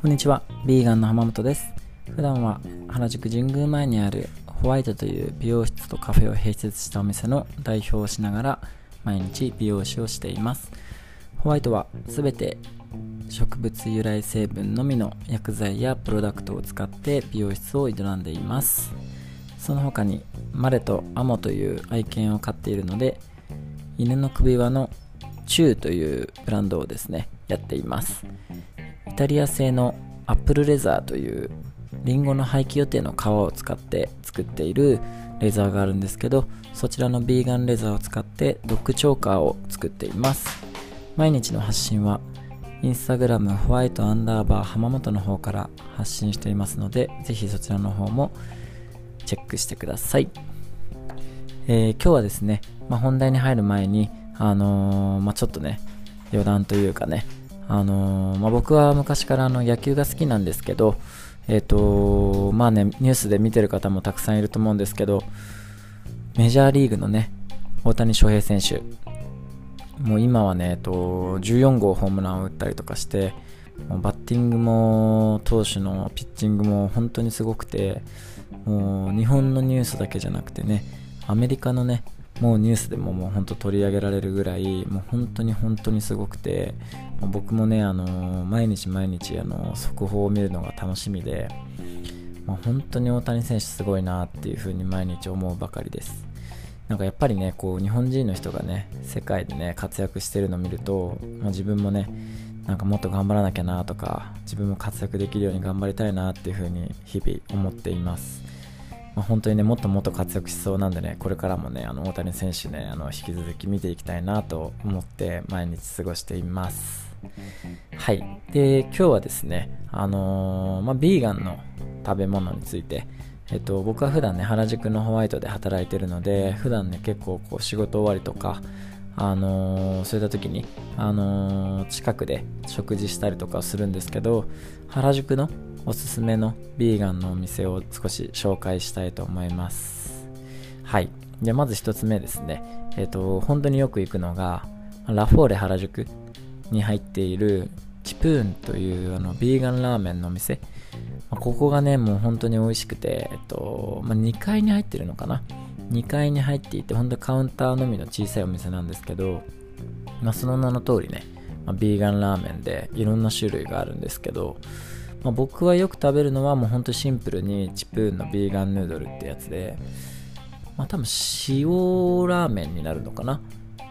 こんにちは、ビーガンの浜本です。普段は原宿神宮前にあるホワイトという美容室とカフェを併設したお店の代表をしながら毎日美容師をしています。ホワイトは全て植物由来成分のみの薬剤やプロダクトを使って美容室を営んでいます。その他にマレとアモという愛犬を飼っているので犬の首輪のチューというブランドをですねやっていますタリア製のアップルレザーというリンゴの廃棄予定の皮を使って作っているレザーがあるんですけどそちらのビーガンレザーを使ってドッグチョーカーを作っています。毎日の発信はインスタグラムホワイトアンダーバー浜本の方から発信していますのでぜひそちらの方もチェックしてください、えー、今日はですね、まあ、本題に入る前にあのー、まあ、ちょっとね余談というかねあのー、まあ、僕は昔からあの野球が好きなんですけど、え、ー、とまあね、ニュースで見てる方もたくさんいると思うんですけど、メジャーリーグのね、大谷翔平選手、もう今はね、えっと、14号ホームランを打ったりとかして、もうバッティングも投手のピッチングも本当にすごくて、もう日本のニュースだけじゃなくてね、アメリカのね、もうニュースでももう本当取り上げられるぐらいもう本当に本当にすごくて僕もねあの毎日毎日あの速報を見るのが楽しみで、まあ、本当に大谷選手すごいなっていうふうに毎日思うばかりです。なんかやっぱりねこう日本人の人がね世界でね活躍してるのを見ると、まあ、自分もねなんかもっと頑張らなきゃなとか自分も活躍できるように頑張りたいなっていうふうに日々思っています。まあ、本当にね、もっともっと活躍しそうなんでね、これからもね、あの大谷選手ね、あの引き続き見ていきたいなと思って毎日過ごしています。はい。で、今日はですね、あのー、まあ、ビーガンの食べ物について、えっと、僕は普段ね、原宿のホワイトで働いてるので、普段ね、結構こう仕事終わりとか、あのー、そういった時に、あのー、近くで食事したりとかするんですけど、原宿のおすすめのビーガンのお店を少し紹介したいと思います。はい。じゃあまず一つ目ですね。えっ、ー、と、本当によく行くのが、ラフォーレ原宿に入っているチプーンというあのビーガンラーメンのお店。まあ、ここがね、もう本当に美味しくて、えっと、まあ、2階に入ってるのかな。2階に入っていて、本当カウンターのみの小さいお店なんですけど、まあ、その名の通りね、まあ、ビーガンラーメンでいろんな種類があるんですけど、まあ、僕はよく食べるのはもうほんとシンプルにチプーンのビーガンヌードルってやつで、まあ、多分塩ラーメンになるのかな。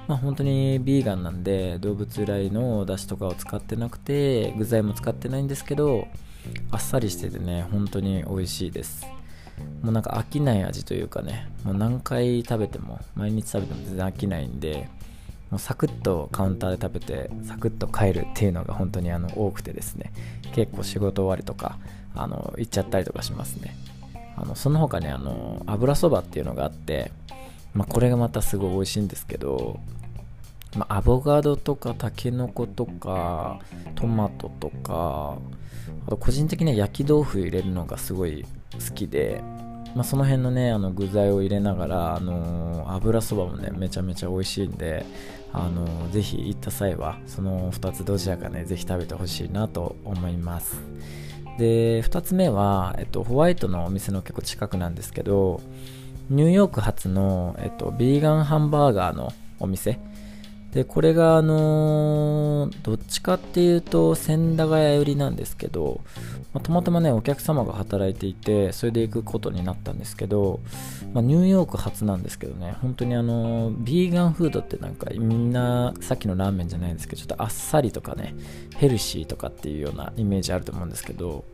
まあ、本当にビーガンなんで動物由来のだしとかを使ってなくて具材も使ってないんですけどあっさりしててね本当に美味しいですもうなんか飽きない味というかねもう何回食べても毎日食べても全然飽きないんでもうサクッとカウンターで食べてサクッと帰るっていうのが本当にあの多くてですね。結構仕事終わりとかあの行っちゃったりとかしますね。あのその他ねあの油そばっていうのがあって、まあ、これがまたすごい美味しいんですけど、まあ、アボカドとかタケノコとかトマトとかあと個人的には焼き豆腐入れるのがすごい好きでまあ、その辺のねあの具材を入れながら、あのー、油そばもねめちゃめちゃ美味しいんで、あのー、ぜひ行った際はその2つどちらかねぜひ食べてほしいなと思います。で2つ目は、えっと、ホワイトのお店の結構近くなんですけどニューヨーク発の、えっと、ビーガンハンバーガーのお店で、これが、あのー、どっちかっていうと、千駄ヶ谷寄りなんですけど、まあ、たまたまね、お客様が働いていて、それで行くことになったんですけど、まあ、ニューヨーク初なんですけどね、本当にあのー、ビーガンフードってなんか、みんな、さっきのラーメンじゃないですけど、ちょっとあっさりとかね、ヘルシーとかっていうようなイメージあると思うんですけど、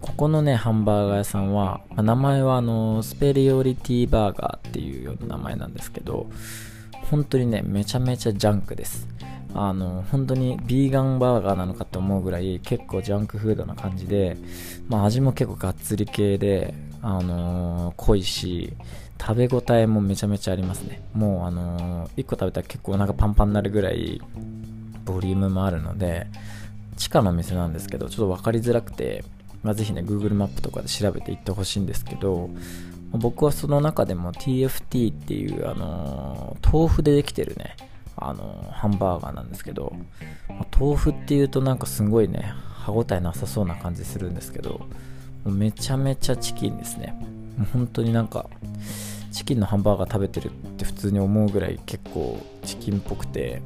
ここのね、ハンバーガー屋さんは、まあ、名前はあのスペリオリティバーガーっていうような名前なんですけど、本当にね、めちゃめちゃジャンクです。あの、本当にビーガンバーガーなのかと思うぐらい結構ジャンクフードな感じで、まあ味も結構がっつり系で、あのー、濃いし、食べ応えもめちゃめちゃありますね。もうあのー、1個食べたら結構お腹パンパンになるぐらいボリュームもあるので、地下のお店なんですけど、ちょっと分かりづらくて、まあ、ぜひね、Google マップとかで調べていってほしいんですけど、僕はその中でも TFT っていう、あのー、豆腐でできてるね、あのー、ハンバーガーなんですけど、豆腐っていうとなんかすごいね、歯ごたえなさそうな感じするんですけどめちゃめちゃチキンですね。もう本当になんかチキンのハンバーガー食べてるって普通に思うぐらい結構チキンっぽくて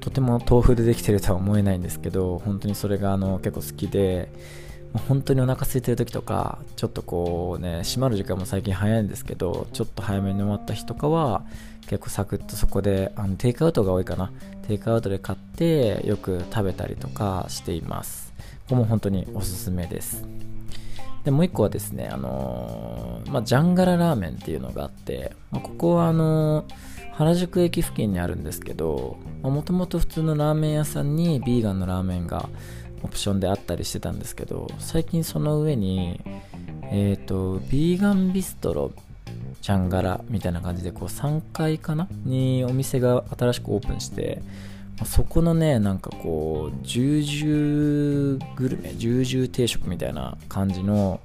とても豆腐でできてるとは思えないんですけど本当にそれがあの結構好きで本当にお腹空いてる時とかちょっとこうね閉まる時間も最近早いんですけどちょっと早めに終わった日とかは結構サクッとそこであのテイクアウトが多いかな。テイクアウトで買ってよく食べたりとかしています。ここも本当におすすめです。でもう一個はですねあのー、まあ、ジャンガララーメンっていうのがあって、まあ、ここはあのー、原宿駅付近にあるんですけどもともと普通のラーメン屋さんにビーガンのラーメンがオプションであったりしてたんですけど最近その上にえっ、ー、とビーガンビストロジャンガラみたいな感じでこう3階かな？にお店が新しくオープンしてそこのねなんかこうジュージューグルメジュージュー定食みたいな感じの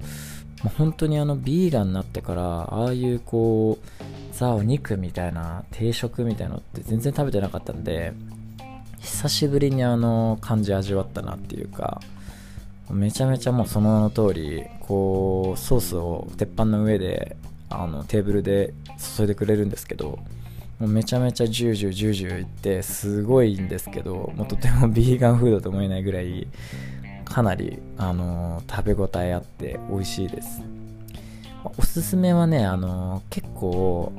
本当にあのビーガンになってからああいうこうザお肉みたいな定食みたいなのって全然食べてなかったんで久しぶりにあの感じ味わったなっていうかめちゃめちゃもうその名の通りこうソースを鉄板の上であのテーブルで注いでくれるんですけどもうめちゃめちゃジュージュージュージューいってすごいんですけどもうとても ビーガンフードと思えないぐらいかなり、あの、食べ応えあって美味しいです。おすすめはね、あの、結構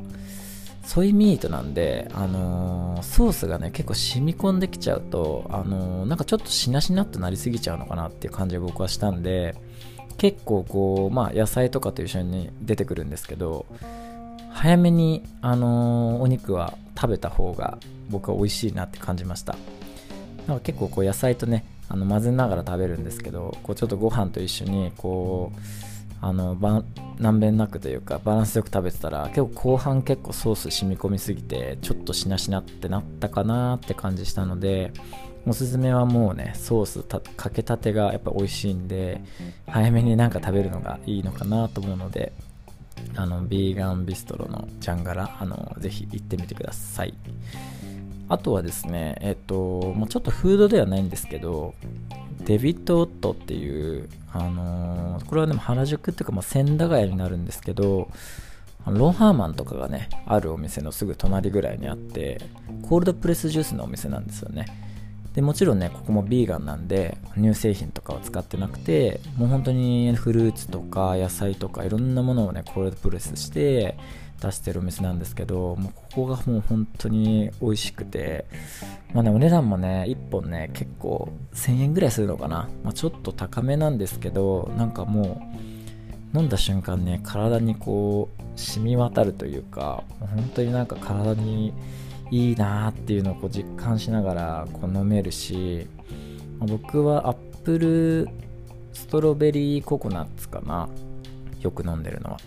ソイミートなんで、あのー、ソースがね、結構染み込んできちゃうと、あのー、なんかちょっとしなしなっとなりすぎちゃうのかなっていう感じが僕はしたんで、結構こう、まあ野菜とかと一緒に出てくるんですけど、早めに、あのー、お肉は食べた方が僕は美味しいなって感じました。なんか結構こう野菜とね、あの混ぜながら食べるんですけど、こうちょっとご飯と一緒にこう、あのまんべんなくというかバランスよく食べてたら結構後半結構ソース染み込みすぎてちょっとしなしなってなったかなって感じしたのでおすすめはもうねソースかけたてがやっぱ美味しいんで早めになんか食べるのがいいのかなと思うのであのビーガンビストロのジャンガラあのぜひ行ってみてください。あとはですねえっと、まあ、ちょっとフードではないんですけどデビッド・オットっていう、あのー、これはでも原宿っていうか、まあ、千駄ヶ谷になるんですけど、ロンハーマンとかがね、あるお店のすぐ隣ぐらいにあって、コールドプレスジュースのお店なんですよね。でもちろんね、ここもビーガンなんで、乳製品とかは使ってなくて、もう本当にフルーツとか野菜とかいろんなものをね、コールドプレスして、出してるお店なんですけど、もうここがもう本当に美味しくて、まあね、お値段もね、1本ね、結構1000円ぐらいするのかな。まあ、ちょっと高めなんですけど、なんかもう、飲んだ瞬間ね、体にこう、染み渡るというか、本当になんか体にいいなーっていうのをこう実感しながらこう飲めるし、まあ、僕はアップルストロベリーココナッツかな。よく飲んでるのは。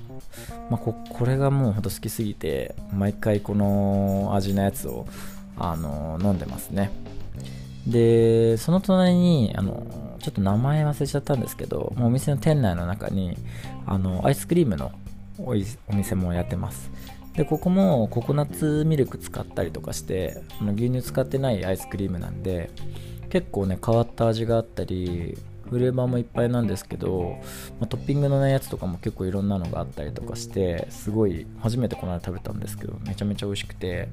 まあ、ここれがもうほんと好きすぎて毎回この味のやつをあの飲んでますね。でその隣にあのちょっと名前忘れちゃったんですけどもうお店の店内の中にあのアイスクリームのお店もやってます。でここもココナッツミルク使ったりとかしてあの牛乳使ってないアイスクリームなんで結構ね変わった味があったりフレーバーもいっぱいなんですけど、まあ、トッピングの、ね、やつとかも結構いろんなのがあったりとかしてすごい初めてこの間食べたんですけどめちゃめちゃ美味しくて、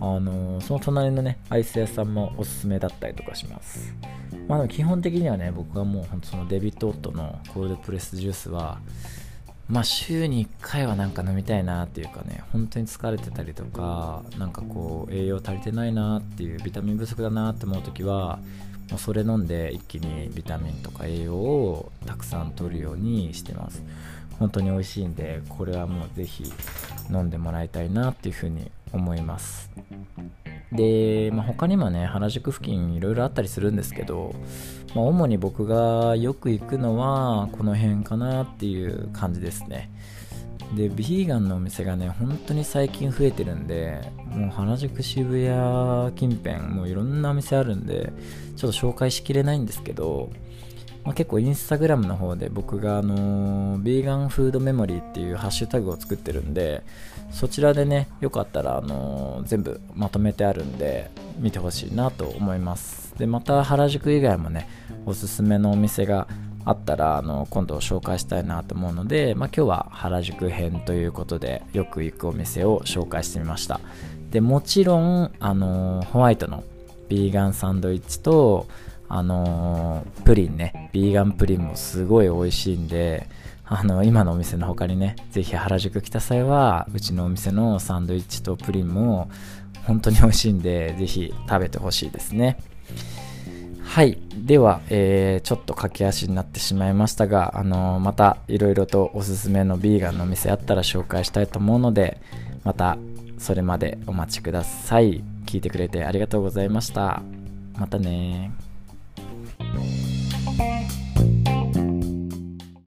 あのー、その隣のねアイス屋さんもおすすめだったりとかします。まあでも基本的にはね僕はもう本当そのデビット・オットのコールドプレスジュースはまあ週に1回はなんか飲みたいなっていうかね本当に疲れてたりとかなんかこう栄養足りてないなっていうビタミン不足だなって思う時はもうそれ飲んで一気にビタミンとか栄養をたくさん取るようにしてます。本当に美味しいんでこれはもうぜひ飲んでもらいたいなっていうふうに思います。で、まあ、他にもね原宿付近いろいろあったりするんですけど、まあ、主に僕がよく行くのはこの辺かなっていう感じですね。でビーガンのお店がね本当に最近増えてるんでもう原宿渋谷近辺もういろんなお店あるんでちょっと紹介しきれないんですけど、まあ、結構インスタグラムの方で僕があのー、ビーガンフードメモリーっていうハッシュタグを作ってるんでそちらでねよかったらあの、全部まとめてあるんで見てほしいなと思いますます。でまた原宿以外もねおすすめのお店があったらあの今度紹介したいなと思うので、まあ、今日は原宿編ということでよく行くお店を紹介してみました。でもちろんあのホワイトのビーガンサンドイッチとあのプリンねビーガンプリンもすごい美味しいんであの今のお店の他にねぜひ原宿来た際はうちのお店のサンドイッチとプリンも本当に美味しいんでぜひ食べてほしいですね。はい。では、えー、ちょっと駆け足になってしまいましたが、あのー、またいろいろとおすすめのビーガンのお店あったら紹介したいと思うので、またそれまでお待ちください。聞いてくれてありがとうございました。またね